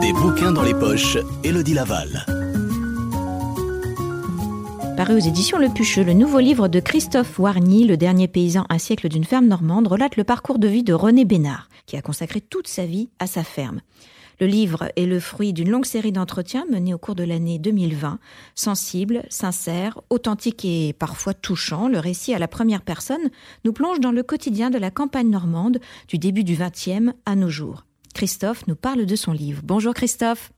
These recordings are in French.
Des bouquins dans les poches, Elodie Laval. Paru aux éditions Le Pucheux, le nouveau livre de Christophe Warny, Le dernier paysan, un siècle d'une ferme normande, relate le parcours de vie de René Bénard, qui a consacré toute sa vie à sa ferme. Le livre est le fruit d'une longue série d'entretiens menés au cours de l'année 2020, sensible, sincère, authentique et parfois touchant. Le récit à la première personne nous plonge dans le quotidien de la campagne normande du début du XXe à nos jours. Christophe nous parle de son livre. Bonjour Christophe.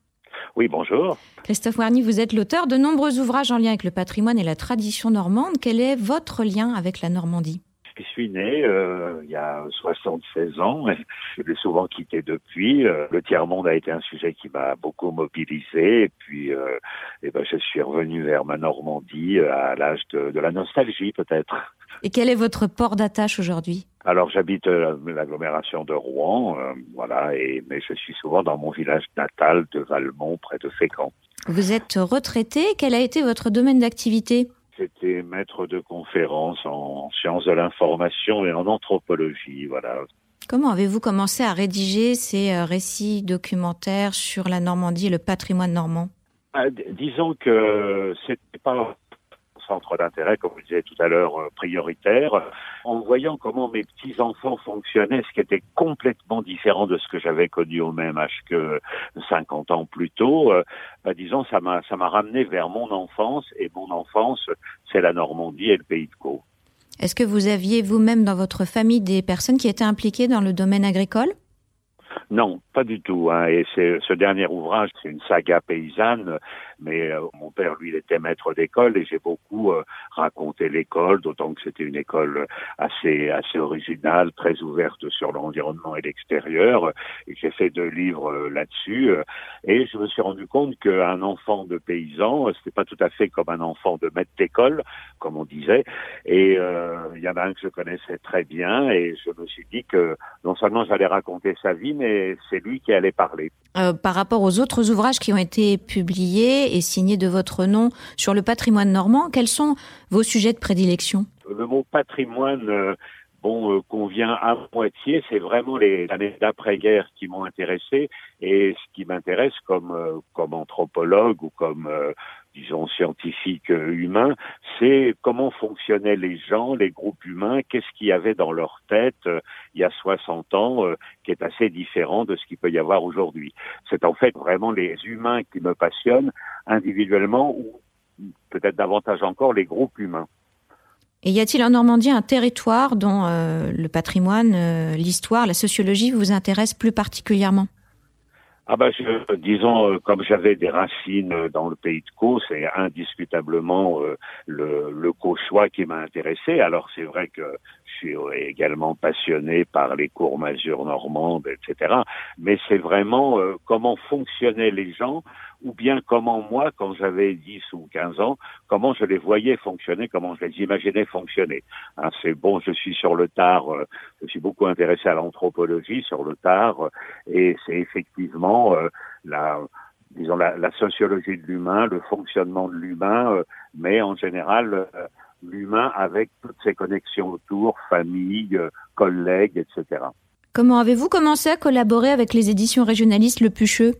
Oui, bonjour. Christophe Warny, vous êtes l'auteur de nombreux ouvrages en lien avec le patrimoine et la tradition normande. Quel est votre lien avec la Normandie? Je suis né euh, il y a 76 ans. Je l'ai souvent quitté depuis. Euh, le tiers-monde a été un sujet qui m'a beaucoup mobilisé. Et puis, euh, eh ben, je suis revenu vers ma Normandie à l'âge de, de, la nostalgie, peut-être. Et quel est votre port d'attache aujourd'hui? Alors j'habite l'agglomération de Rouen, voilà, et mais je suis souvent dans mon village natal de Valmont, près de Fécamp. Vous êtes retraité. Quel a été votre domaine d'activité? De conférences en sciences de l'information et en anthropologie, voilà. Comment avez-vous commencé à rédiger ces euh, récits documentaires sur la Normandie et le patrimoine normand? Ah, Disons que c'était pas centre d'intérêt, comme vous disiez tout à l'heure, euh, prioritaire, en voyant comment mes petits-enfants fonctionnaient, ce qui était complètement différent de ce que j'avais connu au même âge que 50 ans plus tôt, bah, disons, ça m'a, ça m'a ramené vers mon enfance, et mon enfance, c'est la Normandie et le Pays de Caux. Est-ce que vous aviez vous-même dans votre famille des personnes qui étaient impliquées dans le domaine agricole? Non, pas du tout. Hein. Et c'est ce dernier ouvrage, c'est une saga paysanne. Mais euh, mon père, lui, il était maître d'école et j'ai beaucoup euh, raconté l'école, d'autant que c'était une école assez assez originale, très ouverte sur l'environnement et l'extérieur. J'ai fait deux livres euh, là-dessus. et je me suis rendu compte qu'un enfant de paysan, c'était pas tout à fait comme un enfant de maître d'école, comme on disait. Et il y en a un que je connaissais très bien et je me suis dit que non seulement j'allais raconter sa vie, mais c'est lui qui allait parler. Par rapport aux autres ouvrages qui ont été publiés et signés de votre nom sur le patrimoine normand, quels sont vos sujets de prédilection? Le mot patrimoine, euh, bon, euh, convient à moitié. C'est vraiment les années d'après-guerre qui m'ont intéressé. Et ce qui m'intéresse comme comme anthropologue ou comme disons, scientifiques euh, humains, c'est comment fonctionnaient les gens, les groupes humains, qu'est-ce qu'il y avait dans leur tête euh, il y a 60 ans, euh, qui est assez différent de ce qu'il peut y avoir aujourd'hui. C'est en fait vraiment les humains qui me passionnent individuellement ou peut-être davantage encore les groupes humains. Et y a-t-il en Normandie un territoire dont le patrimoine, l'histoire, la sociologie vous intéressent plus particulièrement? Ah bah je, disons, euh, comme j'avais des racines dans le pays de Caux, c'est indiscutablement euh, le, le Cauchois qui m'a intéressé. Alors c'est vrai que suis également passionné par les cours masures normandes, etc. Mais c'est vraiment euh, comment fonctionnaient les gens ou bien comment moi, quand j'avais 10 ou 15 ans, comment je les voyais fonctionner, comment je les imaginais fonctionner. Hein, c'est bon, je suis sur le tard, euh, je suis beaucoup intéressé à l'anthropologie sur le tard, et c'est effectivement euh, la disons la, la, sociologie de l'humain, le fonctionnement de l'humain, euh, mais en général l'humain avec toutes ses connexions autour, famille, collègues, etc. Comment avez-vous commencé à collaborer avec les éditions régionalistes Le Pucheux?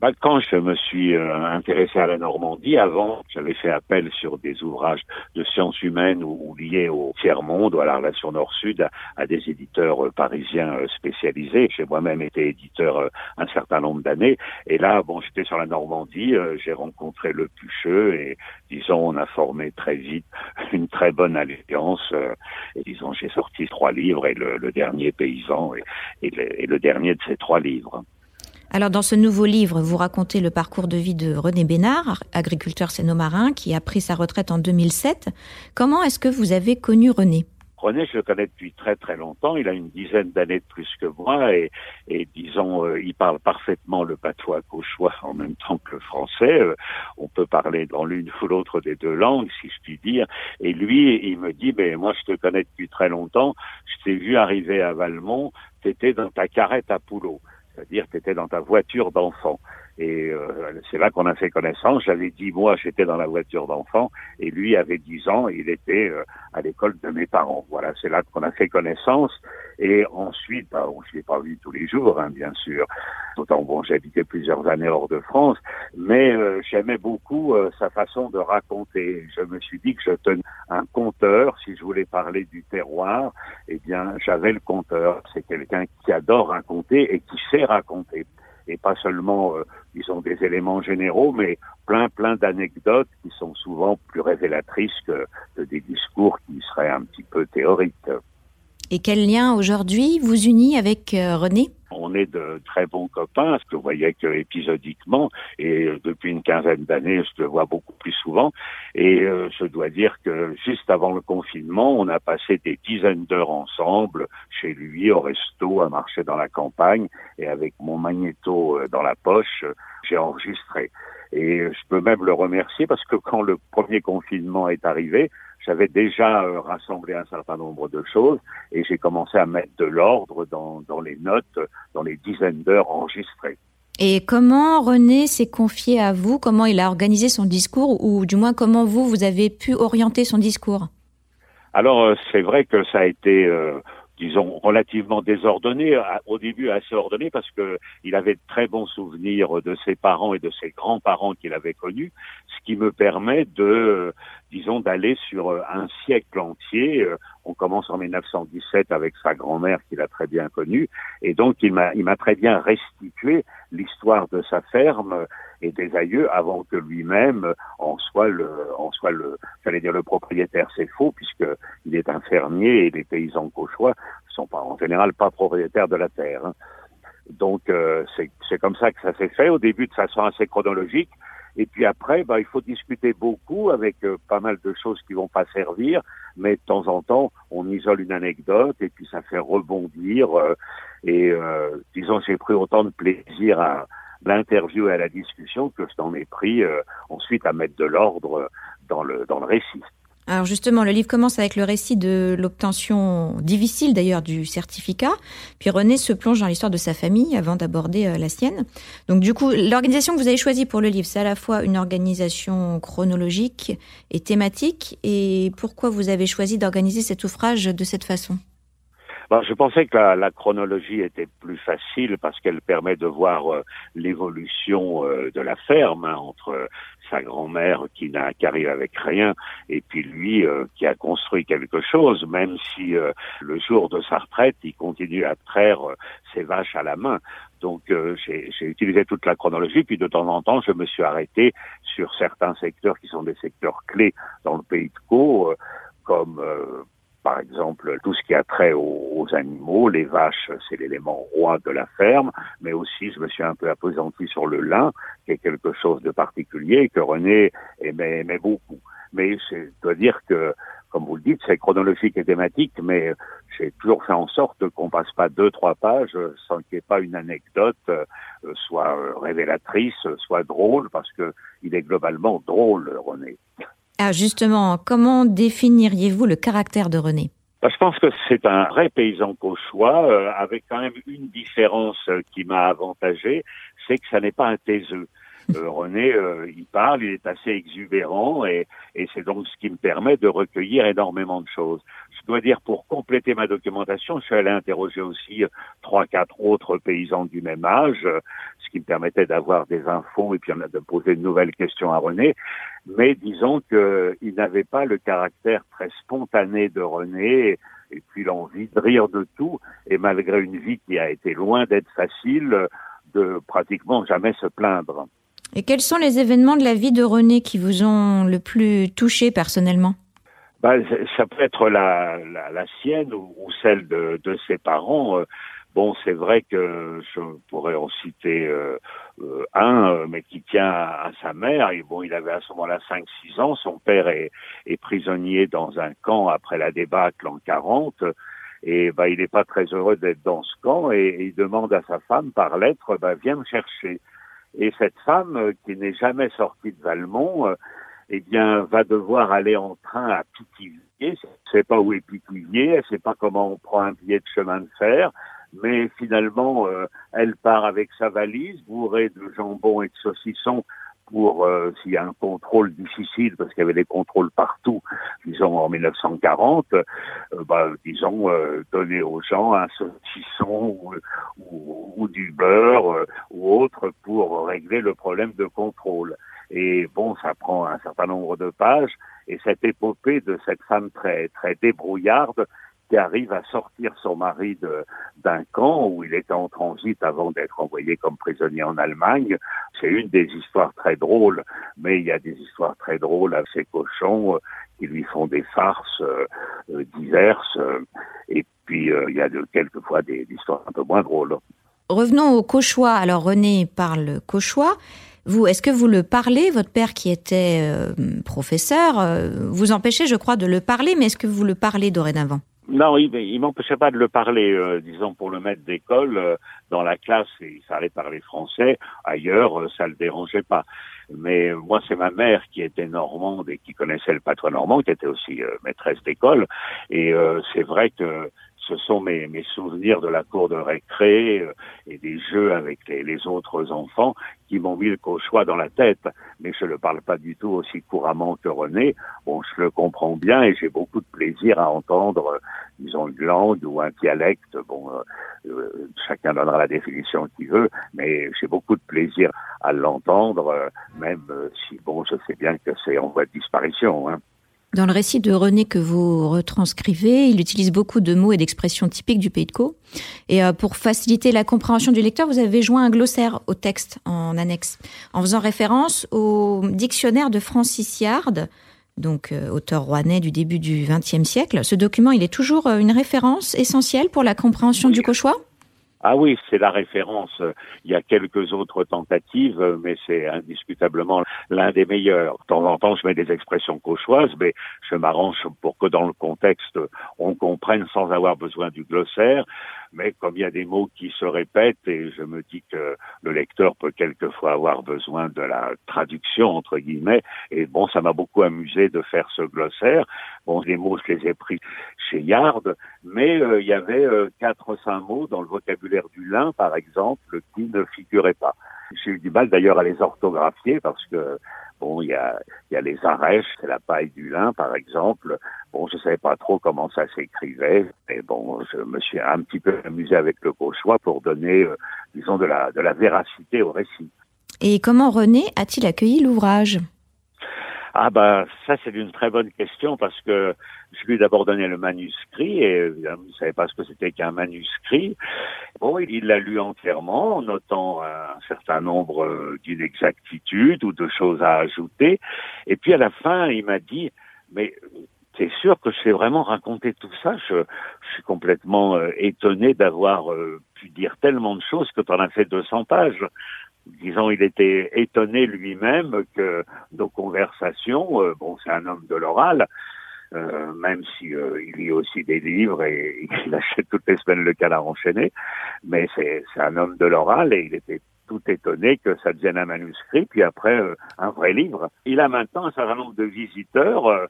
Bah, quand je me suis euh, intéressé à la Normandie, avant, j'avais fait appel sur des ouvrages de sciences humaines ou, liés au tiers-monde ou à la relation nord-sud à, des éditeurs euh, parisiens euh, spécialisés. J'ai moi-même été éditeur un certain nombre d'années. Et là, bon, j'étais sur la Normandie, j'ai rencontré le Pucheux et, disons, on a formé très vite une très bonne alliance. et disons, j'ai sorti trois livres et le, dernier Paysan et, et le dernier de ces trois livres. Alors dans ce nouveau livre, vous racontez le parcours de vie de René Bénard, agriculteur sénomarin qui a pris sa retraite en 2007. Comment est-ce que vous avez connu René? René, je le connais depuis très très longtemps. Il a une dizaine d'années de plus que moi et, et disons, euh, il parle parfaitement le patois cauchois en même temps que le français. Euh, on peut parler dans l'une ou l'autre des deux langues, si je puis dire. Et lui, il me dit, mais moi, je te connais depuis très longtemps. Je t'ai vu arriver à Valmont. T'étais dans ta carrette à poulot c'est-à-dire tu étais dans ta voiture d'enfant. Et euh, c'est là qu'on a fait connaissance. J'avais dix mois, j'étais dans la voiture d'enfant, et lui avait dix ans, il était euh, à l'école de mes parents. Voilà, c'est là qu'on a fait connaissance. Et ensuite, bah, on ne s'est pas vu tous les jours, hein, bien sûr. D'autant bon, habité plusieurs années hors de France, mais euh, j'aimais beaucoup sa façon de raconter. Je me suis dit que je tenais un conteur, si je voulais parler du terroir, eh bien, j'avais le conteur. C'est quelqu'un qui adore raconter et qui sait raconter et pas seulement, euh, disons, des éléments généraux, mais plein, plein d'anecdotes qui sont souvent plus révélatrices que, des discours qui seraient un petit peu théoriques. Et quel lien aujourd'hui vous unit avec euh, René? On est de très bons copains, que vous voyez que épisodiquement, et euh, depuis une quinzaine d'années, je le vois beaucoup plus souvent. Et euh, je dois dire que juste avant le confinement, on a passé des dizaines d'heures ensemble, chez lui, au resto, à marcher dans la campagne, et avec mon magnéto dans la poche, j'ai enregistré. Et je peux même le remercier parce que quand le premier confinement est arrivé, j'avais déjà euh, rassemblé un certain nombre de choses et j'ai commencé à mettre de l'ordre dans, dans les notes, dans les dizaines d'heures enregistrées. Et comment René s'est confié à vous? Comment il a organisé son discours? Ou du moins, comment vous, vous avez pu orienter son discours? Alors, euh, c'est vrai que ça a été... Euh, disons, relativement désordonné, au début assez ordonné parce que il avait de très bons souvenirs de ses parents et de ses grands-parents qu'il avait connus, ce qui me permet de, disons, d'aller sur un siècle entier. On commence en 1917 avec sa grand-mère qu'il a très bien connue, et donc il m'a, très bien restitué l'histoire de sa ferme et des aïeux avant que lui-même en soit le, en soit le, j'allais dire le propriétaire. C'est faux puisque il est un fermier et les paysans cauchois sont pas en général pas propriétaires de la terre. Hein. Donc euh, c'est comme ça que ça s'est fait au début de façon assez chronologique. Et puis après, bah, il faut discuter beaucoup avec euh, pas mal de choses qui vont pas servir, mais de temps en temps, on isole une anecdote et puis ça fait rebondir. Euh, et disons, j'ai pris autant de plaisir à, l'interview et à la discussion que je t'en ai pris euh, ensuite à mettre de l'ordre dans le récit. Alors justement, le livre commence avec le récit de l'obtention difficile d'ailleurs du certificat. Puis René se plonge dans l'histoire de sa famille avant d'aborder euh, la sienne. Donc du coup, l'organisation que vous avez choisie pour le livre, c'est à la fois une organisation chronologique et thématique. Et pourquoi vous avez choisi d'organiser cet ouvrage de cette façon? Je pensais que la, chronologie était plus facile parce qu'elle permet de voir euh, l'évolution euh, de la ferme hein, entre sa grand-mère qui n'a qu'arrive avec rien et puis lui euh, qui a construit quelque chose, même si le jour de sa retraite, il continue à traire ses vaches à la main. Donc j'ai utilisé toute la chronologie, puis de temps en temps, je me suis arrêté sur certains secteurs qui sont des secteurs clés dans le pays de Caux, comme par exemple, tout ce qui a trait aux, animaux, les vaches, c'est l'élément roi de la ferme, mais aussi je me suis un peu appesanti sur le lin, qui est quelque chose de particulier que René aimait, beaucoup. Mais je dois dire que, comme vous le dites, c'est chronologique et thématique, mais j'ai toujours fait en sorte qu'on passe pas deux, trois pages sans qu'il n'y ait pas une anecdote, euh, soit révélatrice, soit drôle, parce que il est globalement drôle, René. Ah, justement, comment définiriez-vous le caractère de René? Bah, je pense que c'est un vrai paysan cauchois, euh, avec quand même une différence euh, qui m'a avantagé, c'est que ça n'est pas un taiseux. Euh, René, euh, il parle, il est assez exubérant et, et c'est donc ce qui me permet de recueillir énormément de choses. Je dois dire, pour compléter ma documentation, je suis allé interroger aussi trois, quatre autres paysans du même âge, ce qui me permettait d'avoir des infos et puis de poser de nouvelles questions à René. Mais disons qu'il n'avait pas le caractère très spontané de René et puis l'envie de rire de tout. Et malgré une vie qui a été loin d'être facile, de pratiquement jamais se plaindre. Et quels sont les événements de la vie de René qui vous ont le plus touché personnellement? Bah, Ça peut être la, la, sienne ou, celle de, de, ses parents. Euh, bon, c'est vrai que je pourrais en citer euh, euh, un, mais qui tient à, sa mère. Et bon, il avait à ce moment-là 5-6 ans. Son père est, prisonnier dans un camp après la débâcle en 40. Et bah, il n'est pas très heureux d'être dans ce camp et, il demande à sa femme par lettre, bah, viens me chercher. Et cette femme, euh, qui n'est jamais sortie de Valmont, euh, eh bien, va devoir aller en train à Pithiviers. Elle ne sait pas où est Pithiviers, elle ne sait pas comment on prend un billet de chemin de fer. mais finalement, euh, elle part avec sa valise bourrée de jambon et de saucissons pour euh, s'il y a un contrôle difficile, parce qu'il y avait des contrôles partout, disons en 1940, euh, bah, disons euh, donner aux gens un saucisson ou, ou, ou du beurre ou autre pour régler le problème de contrôle. Et bon, ça prend un certain nombre de pages, et cette épopée de cette femme très très débrouillarde qui arrive à sortir son mari d'un camp où il était en transit avant d'être envoyé comme prisonnier en Allemagne. C'est une des histoires très drôles, mais il y a des histoires très drôles à ces cochons euh, qui lui font des farces euh, euh, diverses. et puis il y a quelquefois des, des histoires un peu moins drôles. Revenons au cauchois. Alors René parle cauchois. Vous, est-ce que vous le parlez Votre père, qui était professeur, vous empêchez, je crois, de le parler, mais est-ce que vous le parlez dorénavant? Non, il, il m'empêchait pas de le parler, euh, disons pour le maître d'école euh, dans la classe, il fallait parler français. Ailleurs, euh, ça le dérangeait pas. Mais moi, c'est ma mère qui était normande et qui connaissait le patron normand, qui était aussi maîtresse d'école. Et c'est vrai que ce sont mes, mes, souvenirs de la cour de récré euh, et des jeux avec les, les autres enfants qui m'ont mis le cauchois dans la tête. Mais je ne le parle pas du tout aussi couramment que René. Bon, je le comprends bien et j'ai beaucoup de plaisir à entendre, euh, disons, une langue ou un dialecte. Bon, euh, chacun donnera la définition qu'il veut, mais j'ai beaucoup de plaisir à l'entendre, même si, bon, je sais bien que c'est en voie de disparition. Hein. Dans le récit de René que vous retranscrivez, il utilise beaucoup de mots et d'expressions typiques du Pays de Caux. Et euh, pour faciliter la compréhension du lecteur, vous avez joint un glossaire au texte en annexe, en faisant référence au dictionnaire de Francis Yard, donc euh, auteur rouennais du début du XXe siècle. Ce document, il est toujours euh, une référence essentielle pour la compréhension du cauchois? Ah oui, c'est la référence. Il y a quelques autres tentatives, mais c'est indiscutablement l'un des meilleurs. De temps en temps, je mets des expressions cauchoises, mais je m'arrange pour que dans le contexte, on comprenne sans avoir besoin du glossaire mais comme il y a des mots qui se répètent et je me dis que le lecteur peut quelquefois avoir besoin de la traduction entre guillemets et bon ça m'a beaucoup amusé de faire ce glossaire bon les mots je les ai pris chez Yard mais euh, il y avait euh, quatre cinq mots dans le vocabulaire du lin par exemple qui ne figuraient pas j'ai eu du mal d'ailleurs à les orthographier parce que Bon, il y a, y a les arèches, c'est la paille du lin, par exemple. Bon, je savais pas trop comment ça s'écrivait, mais bon, je me suis un petit peu amusé avec le choix pour donner, euh, disons, de la, de la véracité au récit. Et comment René a-t-il accueilli l'ouvrage? Ah bah ça c'est une très bonne question parce que je lui ai d'abord donné le manuscrit et euh, il ne savait pas ce que c'était qu'un manuscrit. Bon, il l'a lu entièrement en notant un certain nombre euh, d'inexactitudes ou de choses à ajouter. Et puis à la fin, il m'a dit, mais c'est sûr que je sais vraiment raconter tout ça? Je, suis complètement euh, étonné d'avoir pu dire tellement de choses que tu en as fait 200 pages disons, il était étonné lui-même que nos conversations, euh, bon, c'est un homme de l'oral, euh, même si euh, il lit aussi des livres et il achète toutes les semaines le canard enchaîné, mais c'est un homme de l'oral et il était tout étonné que ça devienne un manuscrit, puis après euh, un vrai livre. Il a maintenant un certain nombre de visiteurs, euh,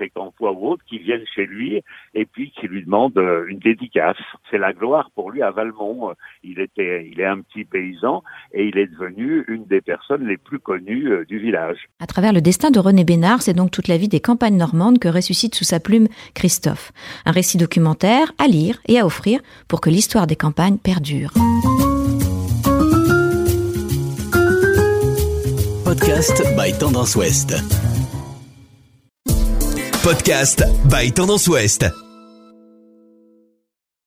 et ou autres, qui viennent chez lui et puis qui lui demandent euh, une dédicace. C'est la gloire pour lui à Valmont. Il était, il est un petit paysan et il est devenu une des personnes les plus connues du village. À travers le destin de René Bénard, c'est donc toute la vie des campagnes normandes que ressuscite sous sa plume Christophe. Un récit documentaire à lire et à offrir pour que l'histoire des campagnes perdure. Podcast by Tendance Ouest. Podcast by Tendance Ouest.